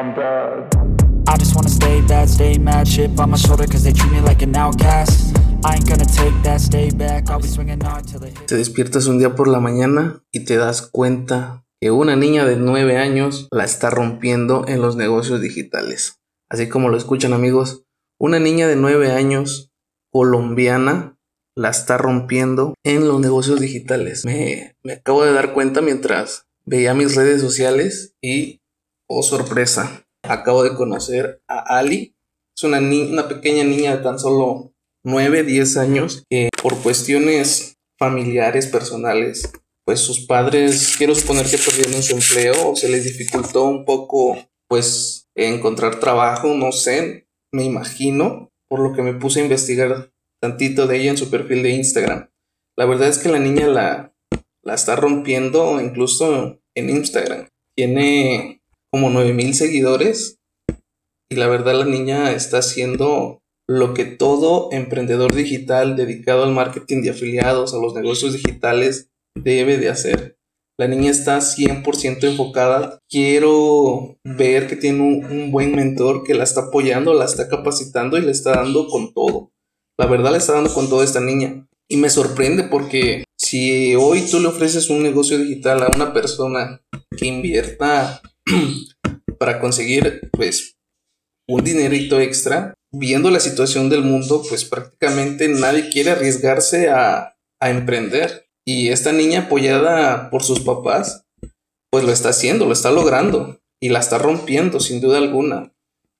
I just wanna stay bad, stay mad, shit on my shoulder cause they treat me like an outcast. Te despiertas un día por la mañana y te das cuenta que una niña de 9 años la está rompiendo en los negocios digitales. Así como lo escuchan amigos, una niña de 9 años colombiana la está rompiendo en los negocios digitales. Me, me acabo de dar cuenta mientras veía mis redes sociales y, oh sorpresa, acabo de conocer a Ali. Es una, ni- una pequeña niña de tan solo 9, 10 años que por cuestiones familiares, personales, pues sus padres, quiero suponer que perdieron su empleo o se les dificultó un poco, pues, encontrar trabajo, no sé, me imagino, por lo que me puse a investigar tantito de ella en su perfil de Instagram. La verdad es que la niña la, la está rompiendo incluso en Instagram. Tiene como 9000 seguidores y la verdad la niña está haciendo lo que todo emprendedor digital dedicado al marketing de afiliados, a los negocios digitales, debe de hacer. La niña está 100% enfocada. Quiero ver que tiene un, buen mentor que la está apoyando, la está capacitando y le está dando con todo. La verdad le está dando con todo esta niña. Y me sorprende porque si hoy tú le ofreces un negocio digital a una persona que invierta para conseguir pues un dinerito extra, viendo la situación del mundo, pues prácticamente nadie quiere arriesgarse a, a emprender. Y esta niña apoyada por sus papás, pues lo está haciendo, lo está logrando y la está rompiendo sin duda alguna.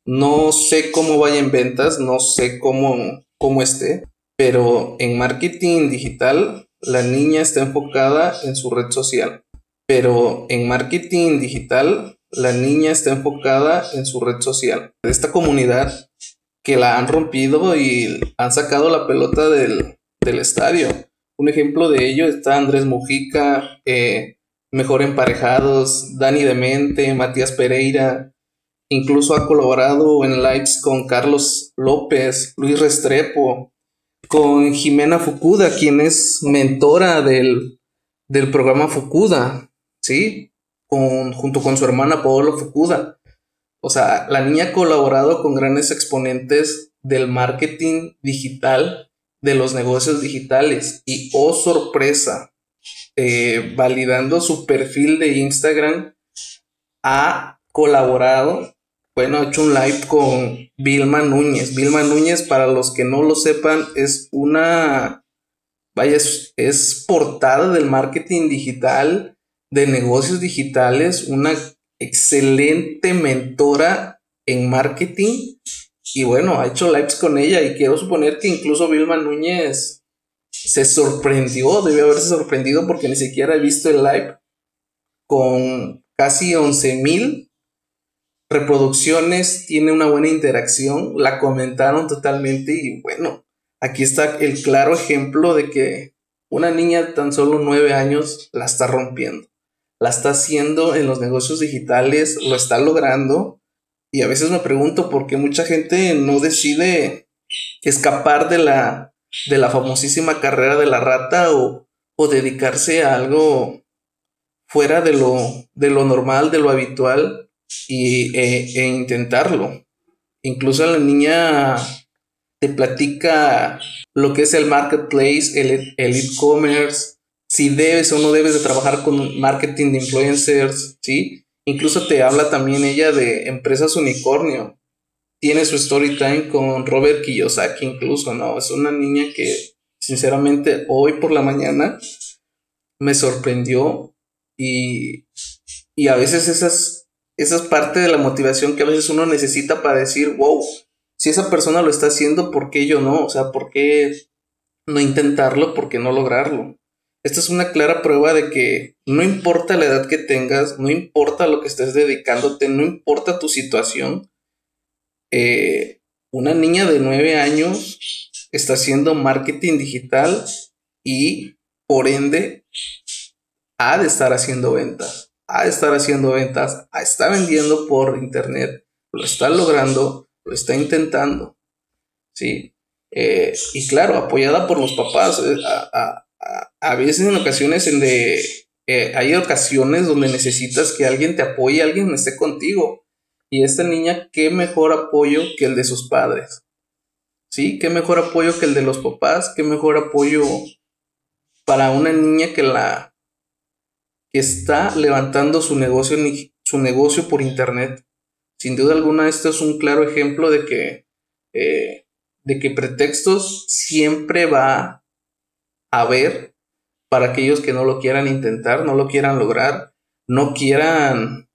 No sé cómo vaya en ventas, no sé cómo, cómo esté, pero en marketing digital la niña está enfocada en su red social. Pero en marketing digital la niña está enfocada en su red social. De esta comunidad que la han rompido y han sacado la pelota del, del estadio. Un ejemplo de ello está Andrés Mujica, eh, Mejor Emparejados, Dani Demente, Matías Pereira. Incluso ha colaborado en lives con Carlos López, Luis Restrepo, con Jimena Fukuda, quien es mentora del, del programa Fukuda, ¿sí? Con, junto con su hermana Paola Fukuda. O sea, la niña ha colaborado con grandes exponentes del marketing digital, de los negocios digitales. Y oh sorpresa, eh, validando su perfil de Instagram, ha colaborado, bueno, ha hecho un live con Vilma Núñez. Vilma Núñez, para los que no lo sepan, es una, vaya, es, es portada del marketing digital, de negocios digitales, una excelente mentora en marketing. Y bueno, ha hecho lives con ella y quiero suponer que incluso Vilma Núñez se sorprendió, debe haberse sorprendido porque ni siquiera he visto el live con casi 11 mil reproducciones, tiene una buena interacción, la comentaron totalmente y bueno, aquí está el claro ejemplo de que una niña de tan solo 9 años la está rompiendo, la está haciendo en los negocios digitales, lo está logrando y a veces me pregunto por qué mucha gente no decide escapar de la, de la famosísima carrera de la rata o, o dedicarse a algo fuera de lo, de lo normal, de lo habitual y, e, e intentarlo. Incluso la niña te platica lo que es el marketplace, el el e-commerce, si debes o no debes de trabajar con marketing de influencers, ¿sí? Incluso te habla también ella de empresas unicornio. Tiene su story time con Robert Kiyosaki incluso, ¿no? Es una niña que sinceramente hoy por la mañana me sorprendió y, y a veces esas, esa es parte de la motivación que a veces uno necesita para decir, wow, si esa persona lo está haciendo, ¿por qué yo no? O sea, ¿por qué no intentarlo? ¿Por qué no lograrlo? Esta es una clara prueba de que no importa la edad que tengas, no importa lo que estés dedicándote, no importa tu situación, eh, una niña de 9 años está haciendo marketing digital y por ende ha de estar haciendo ventas, ha de estar haciendo ventas, está vendiendo por internet, lo está logrando, lo está intentando, ¿sí? Eh, y claro, apoyada por los papás, eh, a, veces en ocasiones en de, eh, hay ocasiones donde necesitas que alguien te apoye, alguien esté contigo. Y esta niña, qué mejor apoyo que el de sus padres. ¿Sí? Qué mejor apoyo que el de los papás, qué mejor apoyo para una niña que la que está levantando su negocio, su negocio por internet. Sin duda alguna, esto es un claro ejemplo de que, eh, de que pretextos siempre va haber para aquellos que no lo quieran intentar, no lo quieran lograr, no quieran,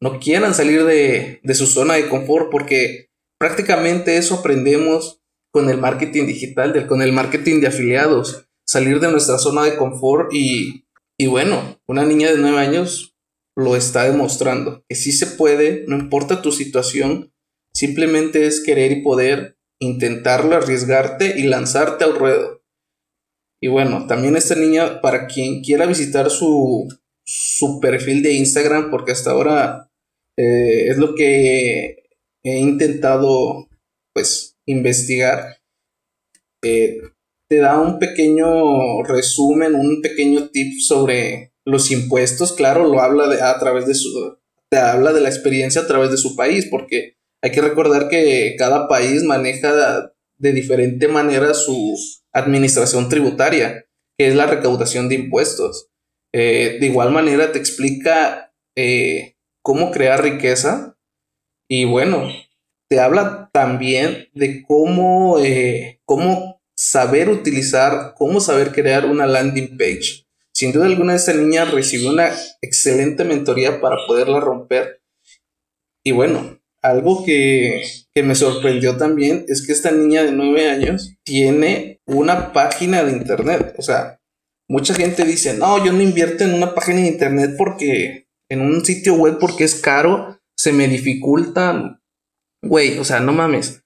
no quieran salir de, de su zona de confort, porque prácticamente eso aprendemos con el marketing digital, con el marketing de afiliados, salir de nuestra zona de confort y, y bueno, una niña de nueve años lo está demostrando, que sí se puede, no importa tu situación, simplemente es querer y poder intentarlo, arriesgarte y lanzarte al ruedo. Y bueno, también esta niña, para quien quiera visitar su, su perfil de Instagram, porque hasta ahora eh, es lo que he intentado, pues, investigar, eh, te da un pequeño resumen, un pequeño tip sobre los impuestos. Claro, lo habla de, a través de su, te habla de la experiencia a través de su país, porque hay que recordar que cada país maneja de diferente manera su administración tributaria, que es la recaudación de impuestos. Eh, de igual manera te explica eh, cómo crear riqueza y bueno, te habla también de cómo, eh, cómo saber utilizar, cómo saber crear una landing page. Sin duda alguna, esta niña recibió una excelente mentoría para poderla romper. Y bueno, algo que, que me sorprendió también es que esta niña de nueve años tiene una página de internet. O sea, mucha gente dice, no, yo no invierto en una página de internet porque en un sitio web porque es caro, se me dificulta, Güey, o sea, no mames.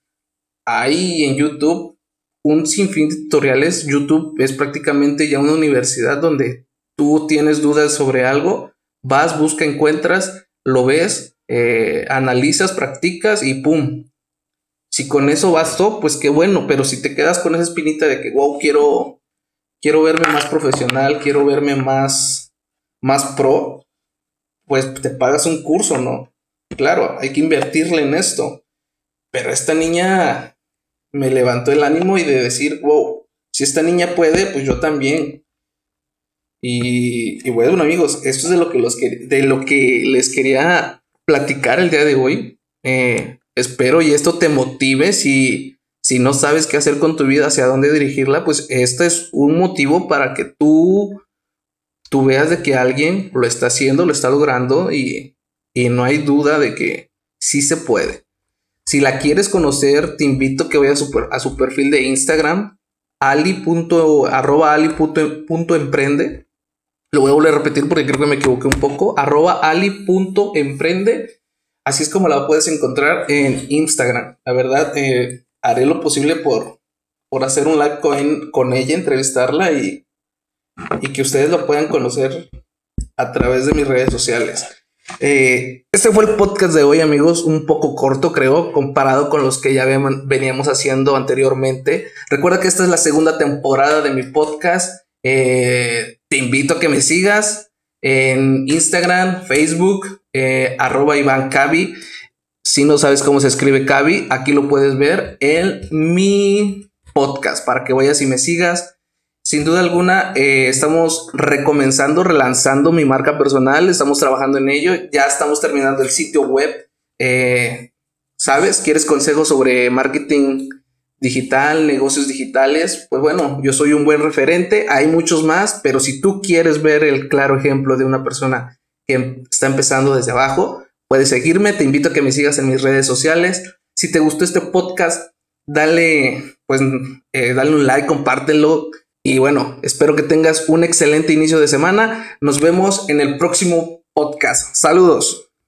Hay en YouTube un sinfín de tutoriales. YouTube es prácticamente ya una universidad donde tú tienes dudas sobre algo, vas, busca, encuentras, lo ves, eh, analizas, practicas y ¡pum! Si con eso bastó, pues qué bueno, pero si te quedas con esa espinita de que, wow, quiero, quiero verme más profesional, quiero verme más, más pro, pues te pagas un curso, ¿no? Claro, hay que invertirle en esto. Pero esta niña me levantó el ánimo y de decir, wow, si esta niña puede, pues yo también. Y, bueno, amigos, esto es de lo que, los de lo que les quería platicar el día de hoy. Eh, espero y esto te motive si, si no sabes qué hacer con tu vida, hacia dónde dirigirla, pues este es un motivo para que tú, tú veas de que alguien lo está haciendo, lo está logrando y, y no hay duda de que sí se puede. Si la quieres conocer, te invito a que vayas a su, perfil de Instagram, ali.emprende. Lo voy a volver a repetir porque creo que me equivoqué un poco. Arroba ali.emprende. Así es como la puedes encontrar en Instagram. La verdad, eh, haré lo posible por, por hacer un live con, con ella, entrevistarla y, y que ustedes lo puedan conocer a través de mis redes sociales. Eh, este fue el podcast de hoy, amigos, un poco corto, creo, comparado con los que ya veníamos haciendo anteriormente. Recuerda que esta es la segunda temporada de mi podcast. Eh, te invito a que me sigas en Instagram, Facebook, eh, arroba Iván Cavi. Si no sabes cómo se escribe Cavi, aquí lo puedes ver en mi podcast para que vayas y me sigas. Sin duda alguna, eh, estamos recomenzando, relanzando mi marca personal, estamos trabajando en ello, ya estamos terminando el sitio web. Eh, ¿Sabes? ¿Quieres consejos sobre marketing digital, negocios digitales? Pues bueno, yo soy un buen referente, hay muchos más, pero si tú quieres ver el claro ejemplo de una persona que está empezando desde abajo, puedes seguirme, te invito a que me sigas en mis redes sociales. Si te gustó este podcast, dale, pues, eh, dale un like, compártelo y bueno, espero que tengas un excelente inicio de semana. Nos vemos en el próximo podcast. Saludos.